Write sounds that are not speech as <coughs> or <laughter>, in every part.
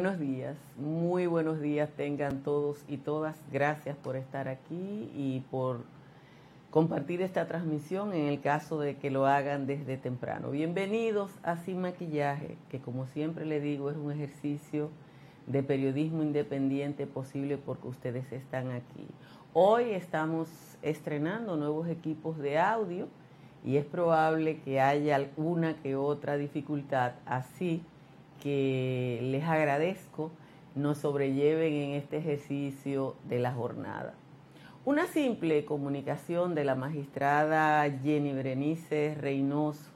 Buenos días, muy buenos días tengan todos y todas. Gracias por estar aquí y por compartir esta transmisión en el caso de que lo hagan desde temprano. Bienvenidos a Sin Maquillaje, que como siempre le digo es un ejercicio de periodismo independiente posible porque ustedes están aquí. Hoy estamos estrenando nuevos equipos de audio y es probable que haya alguna que otra dificultad, así que les agradezco nos sobrelleven en este ejercicio de la jornada. Una simple comunicación de la magistrada Jenny Berenice Reynoso,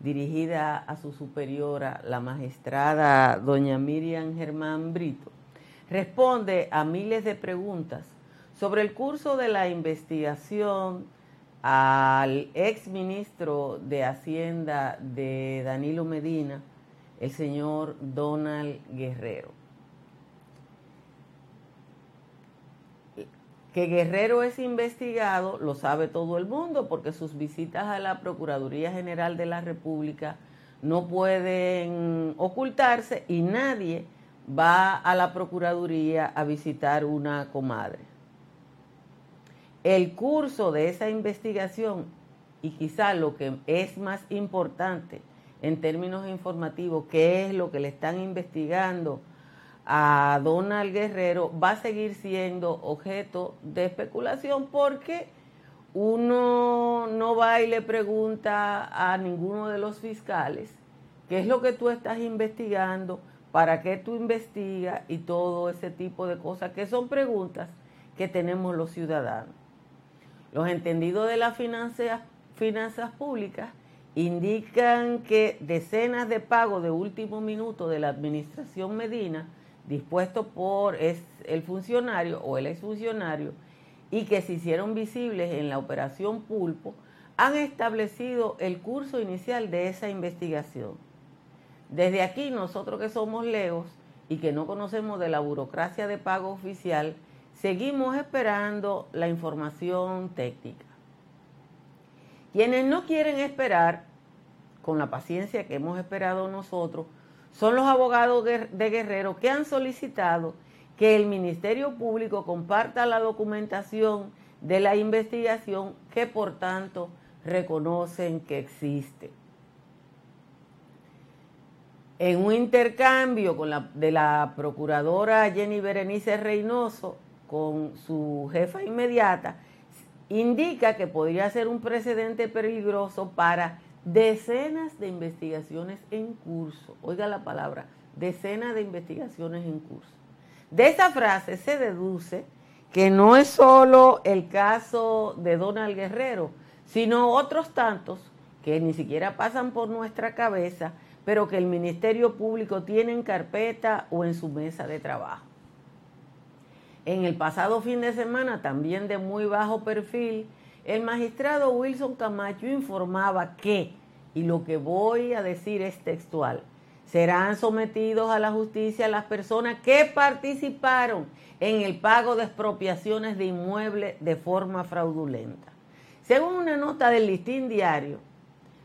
dirigida a su superiora, la magistrada doña Miriam Germán Brito, responde a miles de preguntas sobre el curso de la investigación al ex ministro de Hacienda de Danilo Medina, el señor Donald Guerrero. Que Guerrero es investigado lo sabe todo el mundo porque sus visitas a la Procuraduría General de la República no pueden ocultarse y nadie va a la Procuraduría a visitar una comadre. El curso de esa investigación y quizá lo que es más importante en términos informativos, qué es lo que le están investigando a Donald Guerrero va a seguir siendo objeto de especulación porque uno no va y le pregunta a ninguno de los fiscales qué es lo que tú estás investigando, para qué tú investigas y todo ese tipo de cosas, que son preguntas que tenemos los ciudadanos. Los entendidos de las finanzas, finanzas públicas indican que decenas de pagos de último minuto de la administración Medina dispuesto por el funcionario o el exfuncionario y que se hicieron visibles en la operación Pulpo, han establecido el curso inicial de esa investigación. Desde aquí, nosotros que somos leos y que no conocemos de la burocracia de pago oficial, seguimos esperando la información técnica. Quienes no quieren esperar, con la paciencia que hemos esperado nosotros, son los abogados de Guerrero que han solicitado que el Ministerio Público comparta la documentación de la investigación que por tanto reconocen que existe. En un intercambio con la, de la procuradora Jenny Berenice Reynoso con su jefa inmediata, indica que podría ser un precedente peligroso para decenas de investigaciones en curso. Oiga la palabra, decenas de investigaciones en curso. De esa frase se deduce que no es solo el caso de Donald Guerrero, sino otros tantos que ni siquiera pasan por nuestra cabeza, pero que el Ministerio Público tiene en carpeta o en su mesa de trabajo. En el pasado fin de semana, también de muy bajo perfil, el magistrado Wilson Camacho informaba que, y lo que voy a decir es textual, serán sometidos a la justicia las personas que participaron en el pago de expropiaciones de inmuebles de forma fraudulenta. Según una nota del listín diario,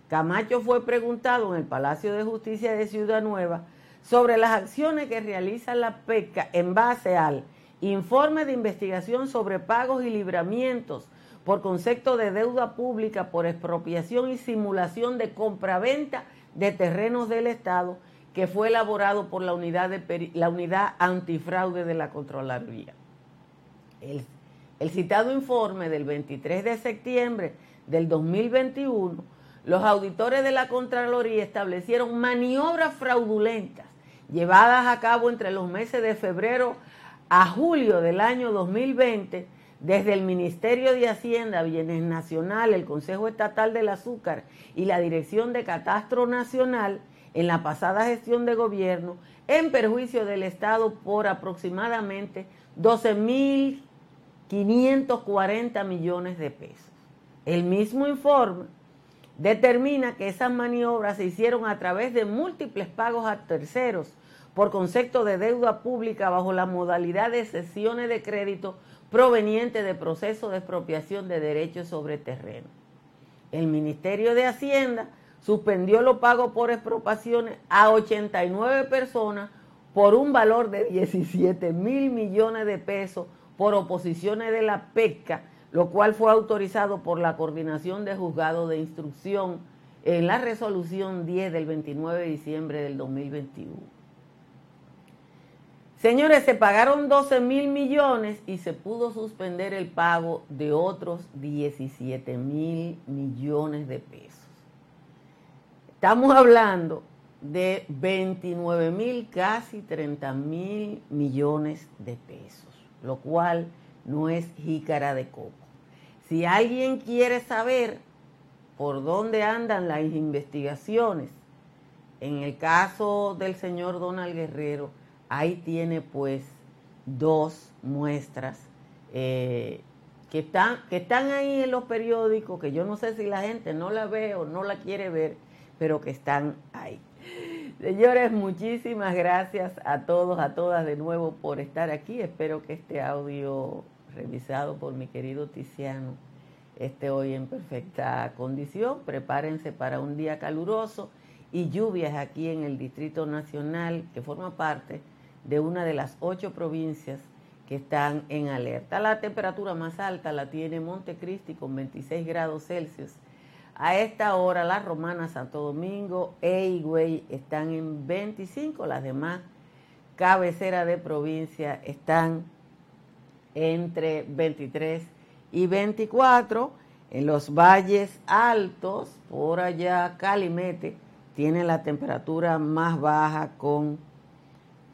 Camacho fue preguntado en el Palacio de Justicia de Ciudad Nueva sobre las acciones que realiza la PECA en base al informe de investigación sobre pagos y libramientos por concepto de deuda pública por expropiación y simulación de compraventa de terrenos del Estado que fue elaborado por la unidad, de, la unidad antifraude de la Contraloría. El, el citado informe del 23 de septiembre del 2021, los auditores de la Contraloría establecieron maniobras fraudulentas llevadas a cabo entre los meses de febrero a julio del año 2020 desde el Ministerio de Hacienda, Bienes Nacional, el Consejo Estatal del Azúcar y la Dirección de Catastro Nacional en la pasada gestión de gobierno en perjuicio del Estado por aproximadamente 12.540 millones de pesos. El mismo informe determina que esas maniobras se hicieron a través de múltiples pagos a terceros por concepto de deuda pública bajo la modalidad de sesiones de crédito proveniente de procesos de expropiación de derechos sobre terreno. El Ministerio de Hacienda suspendió los pagos por expropiaciones a 89 personas por un valor de 17 mil millones de pesos por oposiciones de la pesca, lo cual fue autorizado por la Coordinación de Juzgados de Instrucción en la resolución 10 del 29 de diciembre del 2021. Señores, se pagaron 12 mil millones y se pudo suspender el pago de otros 17 mil millones de pesos. Estamos hablando de 29 mil, casi 30 mil millones de pesos, lo cual no es jícara de coco. Si alguien quiere saber por dónde andan las investigaciones, en el caso del señor Donald Guerrero, ahí tiene pues dos muestras eh, que, están, que están ahí en los periódicos, que yo no sé si la gente no la ve o no la quiere ver, pero que están ahí. Señores, muchísimas gracias a todos, a todas de nuevo por estar aquí. Espero que este audio revisado por mi querido Tiziano esté hoy en perfecta condición. Prepárense para un día caluroso y lluvias aquí en el Distrito Nacional, que forma parte de una de las ocho provincias que están en alerta. La temperatura más alta la tiene Montecristi con 26 grados Celsius. A esta hora la Romana, Santo Domingo e Higüey están en 25, las demás cabeceras de provincia están entre 23 y 24. En los valles altos, por allá Calimete, tiene la temperatura más baja con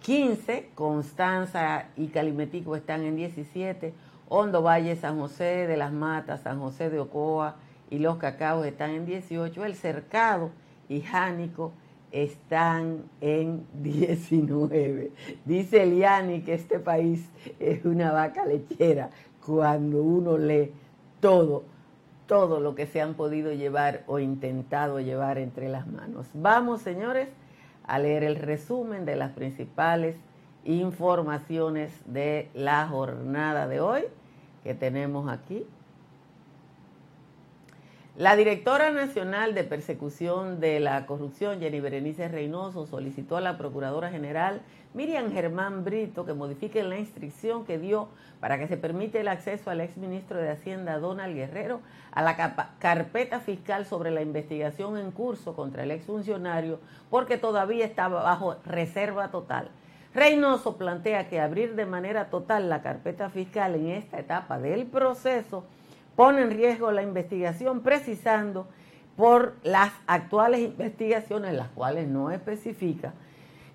15, Constanza y Calimetico están en 17, Hondo Valle, San José de las Matas, San José de Ocoa y Los Cacaos están en 18, El Cercado y Jánico están en 19. Dice Eliani que este país es una vaca lechera cuando uno lee todo, todo lo que se han podido llevar o intentado llevar entre las manos. Vamos, señores a leer el resumen de las principales informaciones de la jornada de hoy que tenemos aquí. La directora nacional de persecución de la corrupción, Jenny Berenice Reynoso, solicitó a la Procuradora General Miriam Germán Brito que modifique la instrucción que dio para que se permite el acceso al exministro de Hacienda Donald Guerrero a la carpeta fiscal sobre la investigación en curso contra el exfuncionario porque todavía estaba bajo reserva total. Reynoso plantea que abrir de manera total la carpeta fiscal en esta etapa del proceso pone en riesgo la investigación, precisando por las actuales investigaciones, las cuales no especifica,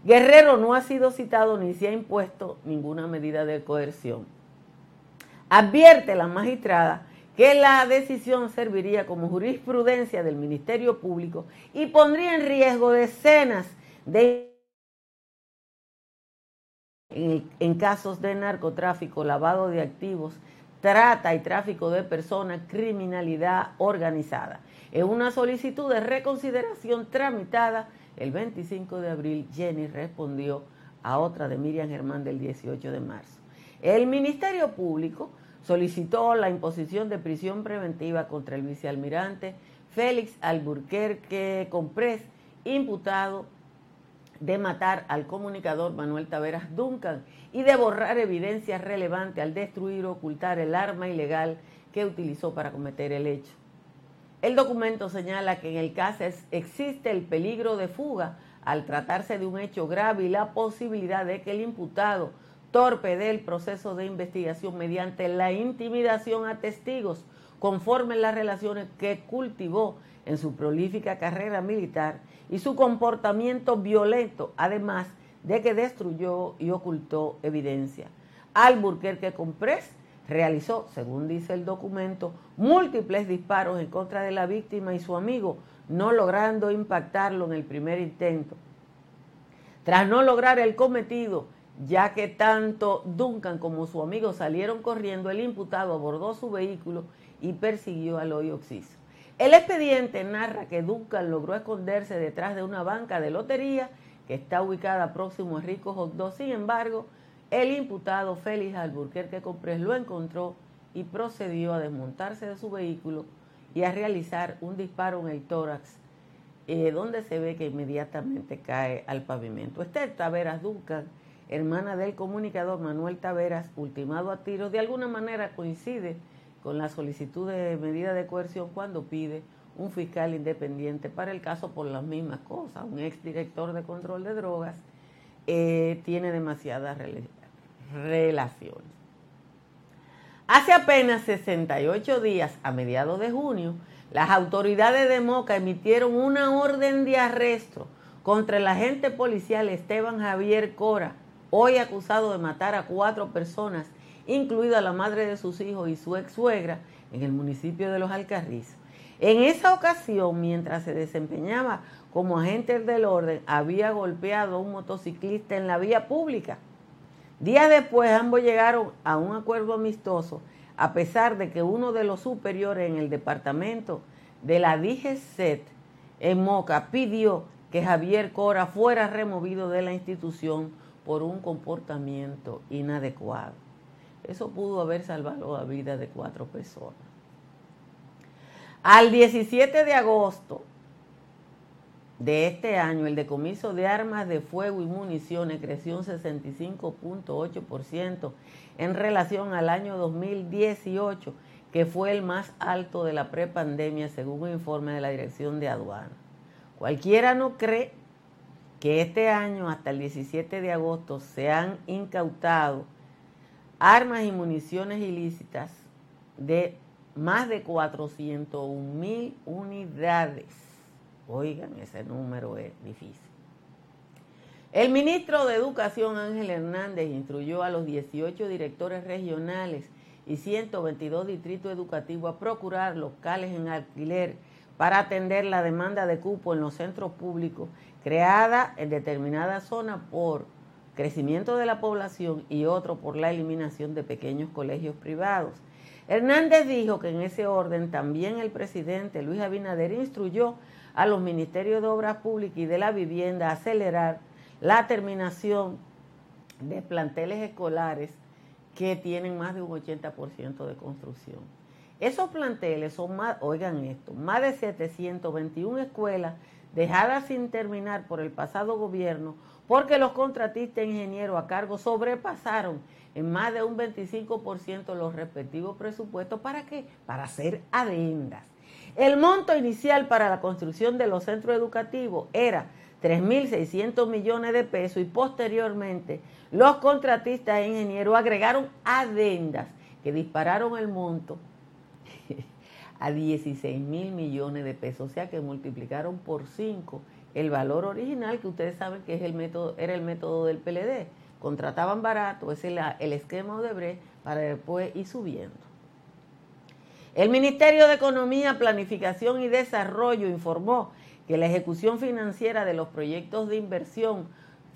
Guerrero no ha sido citado ni se ha impuesto ninguna medida de coerción. Advierte la magistrada que la decisión serviría como jurisprudencia del Ministerio Público y pondría en riesgo decenas de en, casos de narcotráfico, lavado de activos, trata y tráfico de personas, criminalidad organizada. En una solicitud de reconsideración tramitada el 25 de abril, Jenny respondió a otra de Miriam Germán del 18 de marzo. El Ministerio Público solicitó la imposición de prisión preventiva contra el vicealmirante Félix Alburquerque Comprés, imputado de matar al comunicador Manuel Taveras Duncan y de borrar evidencia relevante al destruir o ocultar el arma ilegal que utilizó para cometer el hecho. El documento señala que en el caso existe el peligro de fuga al tratarse de un hecho grave y la posibilidad de que el imputado torpede el proceso de investigación mediante la intimidación a testigos conforme las relaciones que cultivó en su prolífica carrera militar y su comportamiento violento, además de que destruyó y ocultó evidencia. Alburquerque Comprés realizó, según dice el documento, múltiples disparos en contra de la víctima y su amigo, no logrando impactarlo en el primer intento. Tras no lograr el cometido, ya que tanto Duncan como su amigo salieron corriendo, el imputado abordó su vehículo y persiguió al hoyo oxiso. El expediente narra que Duncan logró esconderse detrás de una banca de lotería que está ubicada próximo a Rico Hot Sin embargo, el imputado Félix Alburquerque Comprés lo encontró y procedió a desmontarse de su vehículo y a realizar un disparo en el tórax eh, donde se ve que inmediatamente cae al pavimento. Esther Taveras Duncan, hermana del comunicador Manuel Taveras, ultimado a tiros, de alguna manera coincide con la solicitud de medida de coerción cuando pide un fiscal independiente para el caso por las mismas cosas. Un exdirector de control de drogas eh, tiene demasiadas relaciones. Hace apenas 68 días, a mediados de junio, las autoridades de Moca emitieron una orden de arresto contra el agente policial Esteban Javier Cora, hoy acusado de matar a cuatro personas, incluida la madre de sus hijos y su ex suegra, en el municipio de Los Alcarrizos. En esa ocasión, mientras se desempeñaba como agente del orden, había golpeado a un motociclista en la vía pública. Días después, ambos llegaron a un acuerdo amistoso a pesar de que uno de los superiores en el departamento de la DGCET en Moca pidió que Javier Cora fuera removido de la institución por un comportamiento inadecuado. Eso pudo haber salvado la vida de cuatro personas. Al 17 de agosto de este año, el decomiso de armas de fuego y municiones creció un 65.8% en relación al año 2018, que fue el más alto de la prepandemia, según un informe de la Dirección de Aduana. Cualquiera no cree que este año, hasta el 17 de agosto, se han incautado armas y municiones ilícitas de más de 401 mil unidades. Oigan, ese número es difícil. El ministro de Educación Ángel Hernández instruyó a los 18 directores regionales y 122 distritos educativos a procurar locales en alquiler para atender la demanda de cupo en los centros públicos creada en determinada zona por crecimiento de la población y otro por la eliminación de pequeños colegios privados. Hernández dijo que en ese orden también el presidente Luis Abinader instruyó a los ministerios de Obras Públicas y de la Vivienda a acelerar la terminación de planteles escolares que tienen más de un 80% de construcción. Esos planteles son más, oigan esto, más de 721 escuelas dejadas sin terminar por el pasado gobierno porque los contratistas ingenieros a cargo sobrepasaron en más de un 25% los respectivos presupuestos. ¿Para qué? Para hacer adendas. El monto inicial para la construcción de los centros educativos era 3.600 millones de pesos y posteriormente los contratistas e ingenieros agregaron adendas que dispararon el monto <laughs> a 16 mil millones de pesos, o sea que multiplicaron por 5 el valor original que ustedes saben que es el método, era el método del PLD. Contrataban barato, ese es el esquema de Bre para después ir subiendo. El Ministerio de Economía, Planificación y Desarrollo informó que la ejecución financiera de los proyectos de inversión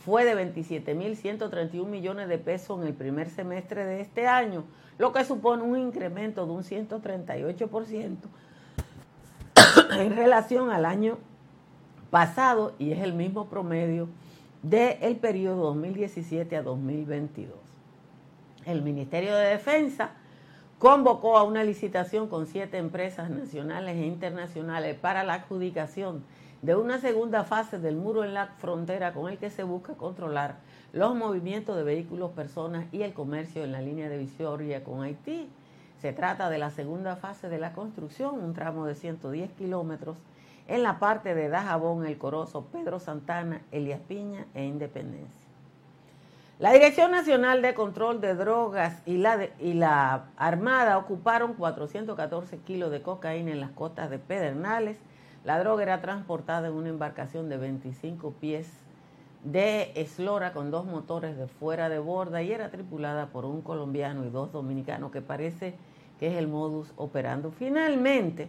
fue de 27.131 millones de pesos en el primer semestre de este año, lo que supone un incremento de un 138% en relación al año pasado y es el mismo promedio del periodo 2017 a 2022. El Ministerio de Defensa convocó a una licitación con siete empresas nacionales e internacionales para la adjudicación de una segunda fase del muro en la frontera con el que se busca controlar los movimientos de vehículos, personas y el comercio en la línea de Visoria con Haití. Se trata de la segunda fase de la construcción, un tramo de 110 kilómetros en la parte de Dajabón, El Corozo, Pedro Santana, Elias Piña e Independencia. La Dirección Nacional de Control de Drogas y la, y la Armada ocuparon 414 kilos de cocaína en las costas de Pedernales, la droga era transportada en una embarcación de 25 pies de eslora con dos motores de fuera de borda y era tripulada por un colombiano y dos dominicanos, que parece que es el modus operando. Finalmente,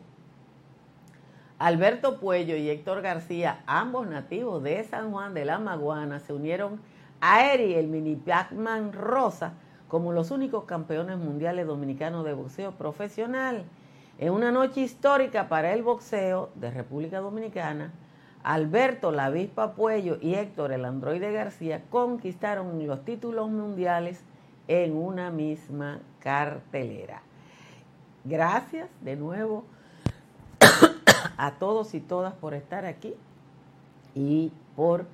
Alberto Puello y Héctor García, ambos nativos de San Juan de la Maguana, se unieron a Eri, el mini Pac-Man Rosa, como los únicos campeones mundiales dominicanos de boxeo profesional. En una noche histórica para el boxeo de República Dominicana, Alberto La Avispa Puello y Héctor el Androide García conquistaron los títulos mundiales en una misma cartelera. Gracias de nuevo a todos y todas por estar aquí y por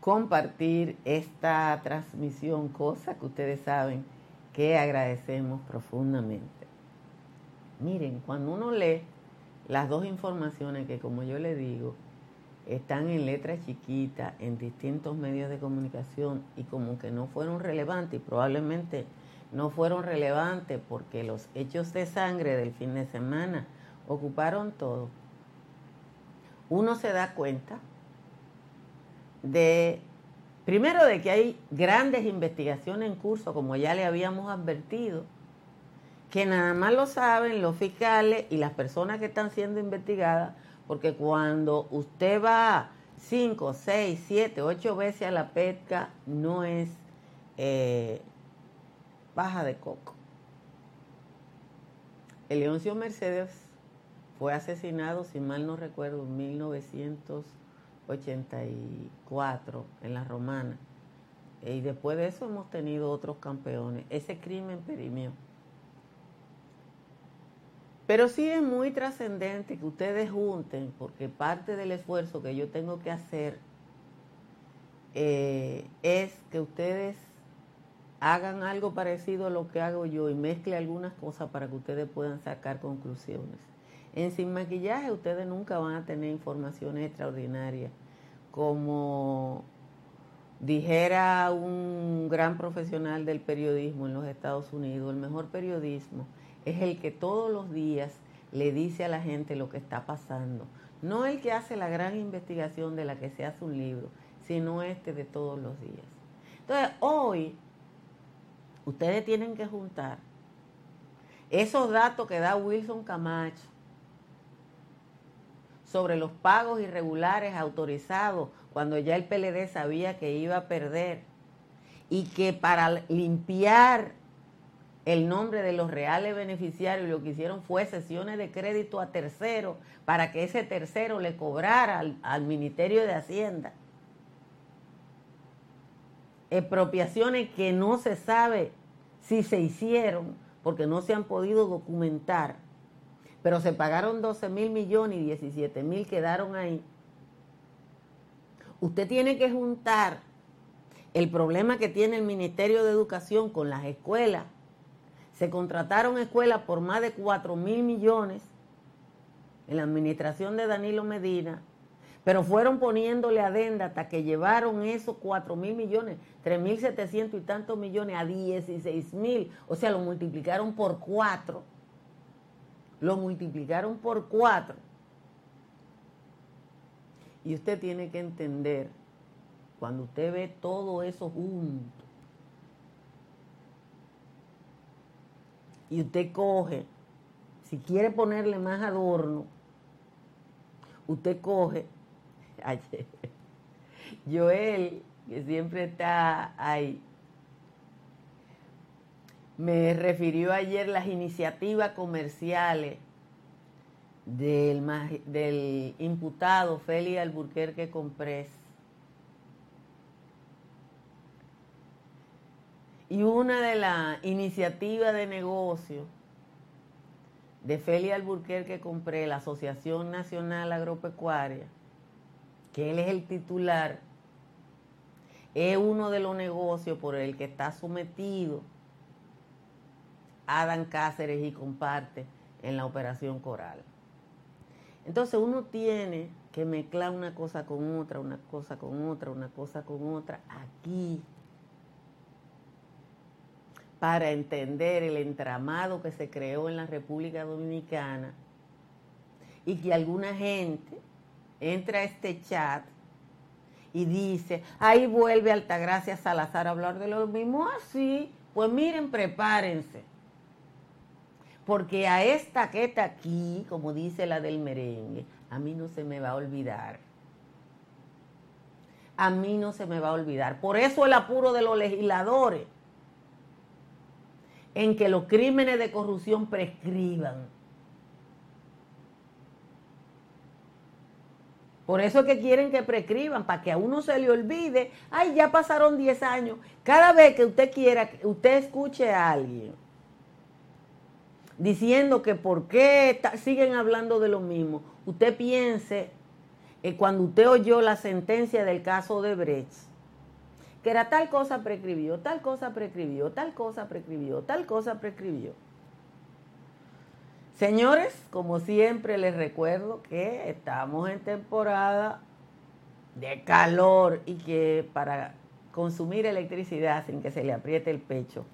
compartir esta transmisión, cosa que ustedes saben que agradecemos profundamente. Miren, cuando uno lee las dos informaciones que, como yo le digo, están en letras chiquitas en distintos medios de comunicación y como que no fueron relevantes y probablemente no fueron relevantes porque los hechos de sangre del fin de semana ocuparon todo, uno se da cuenta de, primero de que hay grandes investigaciones en curso, como ya le habíamos advertido, que nada más lo saben los fiscales y las personas que están siendo investigadas, porque cuando usted va cinco, seis, siete, ocho veces a la pesca, no es eh, baja de coco. Leoncio Mercedes fue asesinado, si mal no recuerdo, en 1984 en la Romana. Y después de eso hemos tenido otros campeones. Ese crimen perimió. Pero sí es muy trascendente que ustedes junten, porque parte del esfuerzo que yo tengo que hacer eh, es que ustedes hagan algo parecido a lo que hago yo y mezcle algunas cosas para que ustedes puedan sacar conclusiones. En Sin Maquillaje ustedes nunca van a tener información extraordinaria. Como dijera un gran profesional del periodismo en los Estados Unidos, el mejor periodismo es el que todos los días le dice a la gente lo que está pasando. No el que hace la gran investigación de la que se hace un libro, sino este de todos los días. Entonces, hoy ustedes tienen que juntar esos datos que da Wilson Camacho sobre los pagos irregulares autorizados cuando ya el PLD sabía que iba a perder y que para limpiar el nombre de los reales beneficiarios lo que hicieron fue sesiones de crédito a tercero para que ese tercero le cobrara al, al Ministerio de Hacienda. Expropiaciones que no se sabe si se hicieron porque no se han podido documentar pero se pagaron 12 mil millones y 17 mil quedaron ahí. Usted tiene que juntar el problema que tiene el Ministerio de Educación con las escuelas. Se contrataron escuelas por más de 4 mil millones en la administración de Danilo Medina, pero fueron poniéndole adenda hasta que llevaron esos 4 mil millones, 3 mil 700 y tantos millones a 16 mil, o sea, lo multiplicaron por cuatro lo multiplicaron por cuatro. Y usted tiene que entender, cuando usted ve todo eso junto, y usted coge, si quiere ponerle más adorno, usted coge, <laughs> Joel, que siempre está ahí, me refirió ayer las iniciativas comerciales del, del imputado Félix Alburquerque Comprés. Y una de las iniciativas de negocio de Félix Alburquerque Compré, la Asociación Nacional Agropecuaria, que él es el titular, es uno de los negocios por el que está sometido Adán Cáceres y comparte en la operación Coral. Entonces uno tiene que mezclar una cosa con otra, una cosa con otra, una cosa con otra aquí para entender el entramado que se creó en la República Dominicana y que alguna gente entra a este chat y dice, ahí vuelve Altagracia Salazar a hablar de lo mismo. Así, pues miren, prepárense porque a esta que está aquí, como dice la del merengue, a mí no se me va a olvidar. A mí no se me va a olvidar. Por eso el apuro de los legisladores en que los crímenes de corrupción prescriban. Por eso es que quieren que prescriban, para que a uno se le olvide, ay, ya pasaron 10 años. Cada vez que usted quiera, usted escuche a alguien diciendo que por qué siguen hablando de lo mismo, usted piense eh, cuando usted oyó la sentencia del caso de Brecht, que era tal cosa prescribió, tal cosa prescribió, tal cosa prescribió, tal cosa prescribió. Señores, como siempre les recuerdo que estamos en temporada de calor y que para consumir electricidad sin que se le apriete el pecho,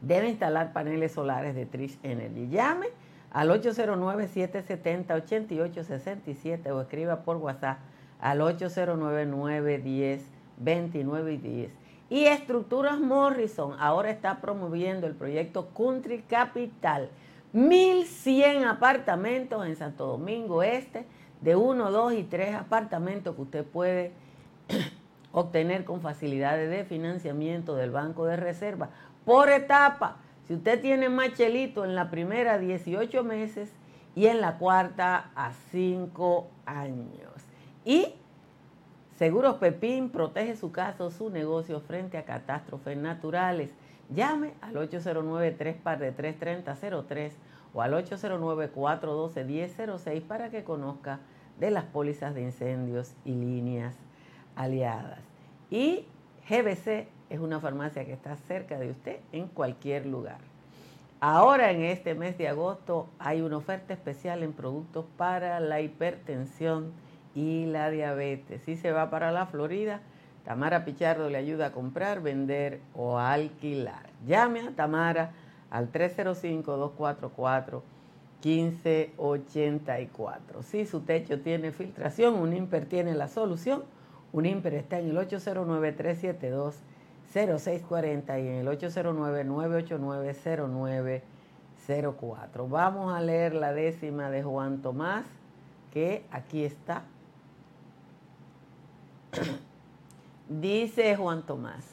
debe instalar paneles solares de Trish Energy. Llame al 809-770-8867 o escriba por WhatsApp al 809-910-29 y 10. Y Estructuras Morrison ahora está promoviendo el proyecto Country Capital. 1.100 apartamentos en Santo Domingo Este, de uno, dos y tres apartamentos que usted puede <clears throat> obtener con facilidades de financiamiento del Banco de Reserva por etapa. Si usted tiene machelito en la primera 18 meses y en la cuarta a 5 años. Y Seguros Pepín protege su casa o su negocio frente a catástrofes naturales. Llame al 809-3 o al 809-412-1006 para que conozca de las pólizas de incendios y líneas aliadas. Y GBC es una farmacia que está cerca de usted en cualquier lugar. Ahora en este mes de agosto hay una oferta especial en productos para la hipertensión y la diabetes. Si se va para la Florida, Tamara Pichardo le ayuda a comprar, vender o alquilar. Llame a Tamara al 305-244-1584. Si su techo tiene filtración, un IMPER tiene la solución. Un IMPER está en el 809 372 0640 y en el 809-989-0904. Vamos a leer la décima de Juan Tomás, que aquí está. <coughs> Dice Juan Tomás,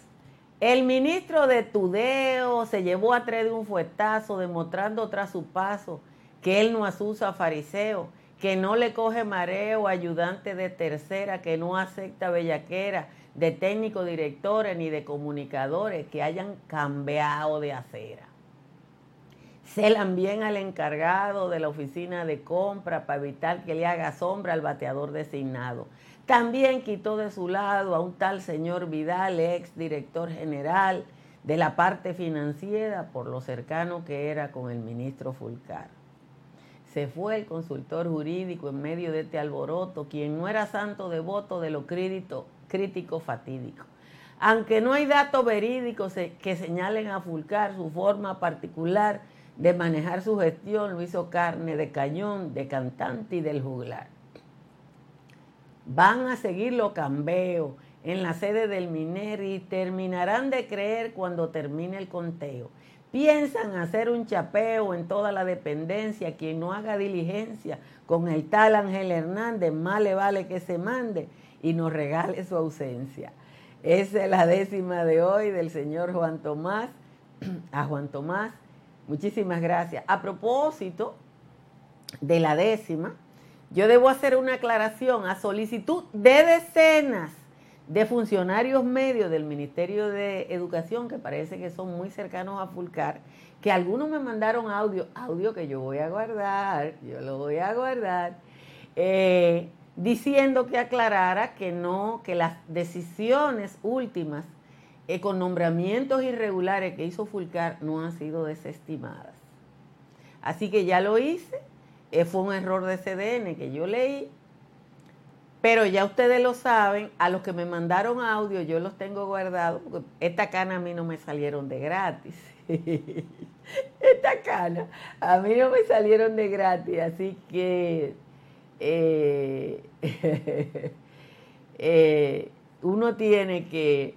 el ministro de Tudeo se llevó a tres de un fuetazo demostrando tras su paso que él no asusa a fariseo, que no le coge mareo ayudante de tercera, que no acepta bellaquera, de técnicos directores ni de comunicadores que hayan cambiado de acera. Celan bien al encargado de la oficina de compra para evitar que le haga sombra al bateador designado. También quitó de su lado a un tal señor Vidal, ex director general de la parte financiera, por lo cercano que era con el ministro Fulcar. Se fue el consultor jurídico en medio de este alboroto, quien no era santo devoto de lo crédito crítico fatídico. Aunque no hay datos verídicos que señalen a Fulcar su forma particular de manejar su gestión, lo hizo carne de cañón, de cantante y del juglar. Van a seguir los cambeos en la sede del Miner y terminarán de creer cuando termine el conteo. Piensan hacer un chapeo en toda la dependencia. Quien no haga diligencia con el tal Ángel Hernández, más le vale que se mande y nos regale su ausencia. Esa es la décima de hoy del señor Juan Tomás. <clears throat> A Juan Tomás, muchísimas gracias. A propósito de la décima, yo debo hacer una aclaración a solicitud de decenas de funcionarios medios del Ministerio de Educación, que parece que son muy cercanos a Fulcar, que algunos me mandaron audio, audio que yo voy a guardar, yo lo voy a guardar. Eh, diciendo que aclarara que no, que las decisiones últimas eh, con nombramientos irregulares que hizo Fulcar no han sido desestimadas. Así que ya lo hice, eh, fue un error de CDN que yo leí, pero ya ustedes lo saben, a los que me mandaron audio yo los tengo guardados, porque esta cana a mí no me salieron de gratis. <laughs> esta cana a mí no me salieron de gratis, así que eh, <laughs> eh, uno tiene que,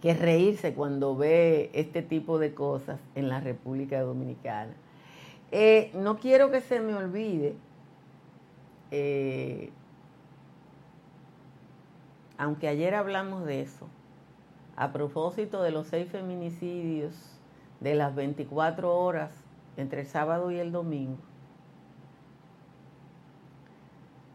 que reírse cuando ve este tipo de cosas en la República Dominicana. Eh, no quiero que se me olvide, aunque ayer hablamos de eso, a propósito de los seis feminicidios de las 24 horas entre el sábado y el domingo,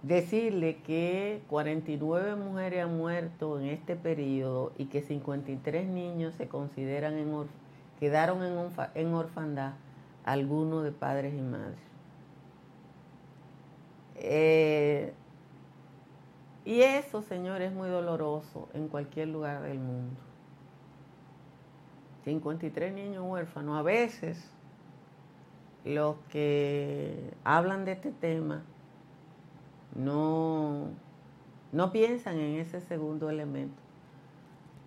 decirle que 49 mujeres han muerto en este periodo y que 53 niños se consideran en quedaron en, orfandad, algunos de padres y madres. Eh, y eso, señor, es muy doloroso en cualquier lugar del mundo. 53 niños huérfanos. A veces los que hablan de este tema no, no piensan en ese segundo elemento.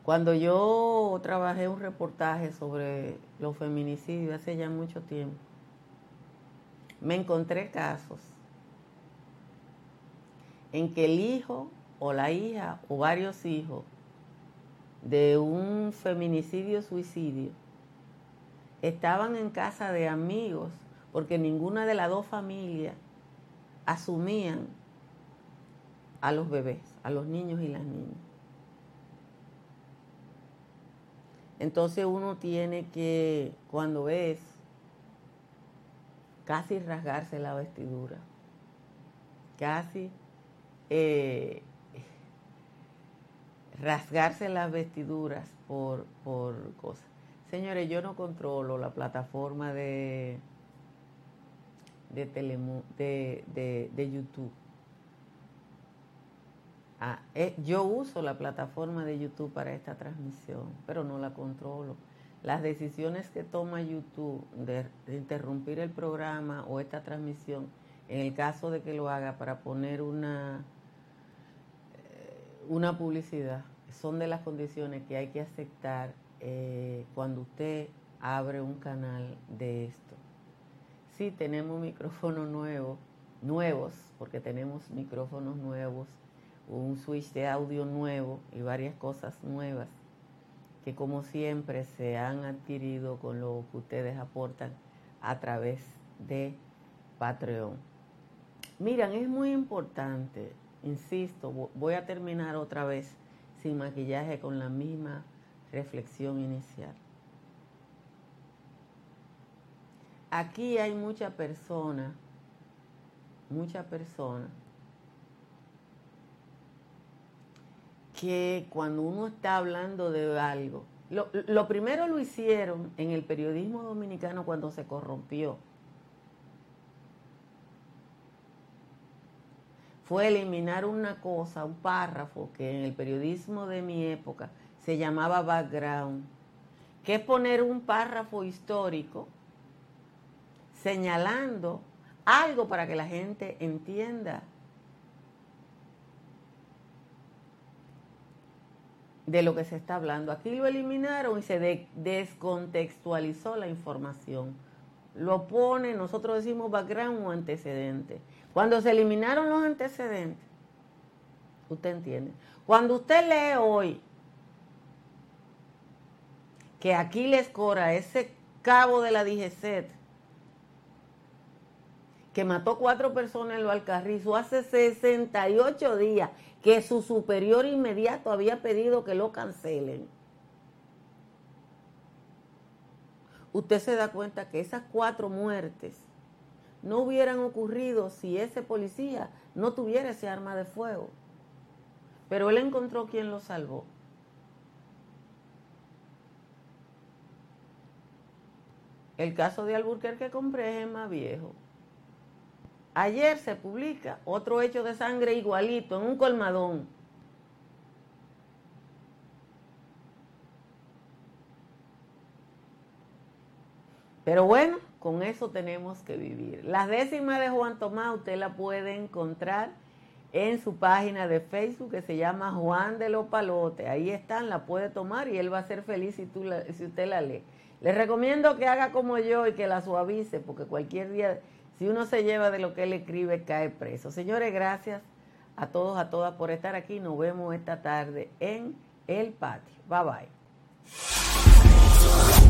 Cuando yo trabajé un reportaje sobre los feminicidios hace ya mucho tiempo, me encontré casos en que el hijo o la hija o varios hijos de un feminicidio suicidio estaban en casa de amigos porque ninguna de las dos familias asumían a los bebés, a los niños y las niñas. Entonces uno tiene que, cuando ves, casi rasgarse la vestidura, casi eh, rasgarse las vestiduras por, por cosas. Señores, yo no controlo la plataforma de, de, de, de, YouTube. Ah, eh, yo uso la plataforma de YouTube para esta transmisión, pero no la controlo. Las decisiones que toma YouTube de, interrumpir el programa o esta transmisión, en el caso de que lo haga para poner una, eh, una publicidad, son de las condiciones que hay que aceptar eh, cuando usted abre un canal de esto. Sí, tenemos micrófonos nuevos, nuevos, porque tenemos micrófonos nuevos, un switch de audio nuevo y varias cosas nuevas que como siempre se han adquirido con lo que ustedes aportan a través de Patreon. Miran, es muy importante, insisto, voy a terminar otra vez sin maquillaje con la misma reflexión inicial. Aquí hay mucha persona, mucha persona que cuando uno está hablando de algo, lo, lo, primero lo hicieron en el periodismo dominicano cuando se corrompió. Fue eliminar una cosa, un párrafo que en el periodismo de mi época se llamaba background, que es poner un párrafo histórico señalando algo para que la gente entienda de lo que se está hablando. Aquí lo eliminaron y se descontextualizó la información. Lo pone, nosotros decimos background o antecedente. Cuando se eliminaron los antecedentes, usted entiende. Cuando usted lee hoy que Aquiles Cora, ese cabo de la DGCET, que mató cuatro personas en lo Alcarrizo hace 68 días, que su superior inmediato había pedido que lo cancelen. Usted se da cuenta que esas cuatro muertes no hubieran ocurrido si ese policía no tuviera ese arma de fuego. Pero él encontró quien lo salvó. El caso de Alburquerque compré es más viejo. Ayer se publica otro hecho de sangre igualito en un colmadón. Pero bueno, con eso tenemos que vivir. Las décimas de Juan Tomás usted la puede encontrar en su página de Facebook que se llama Juan de los Palotes. Ahí están, la puede tomar y él va a ser feliz si, tú si usted la lee. Les recomiendo que haga como yo y que la suavice, porque cualquier día, si uno se lleva de lo que él escribe, cae preso. Señores, gracias a todos, a todas por estar aquí. Nos vemos esta tarde en el patio. Bye bye.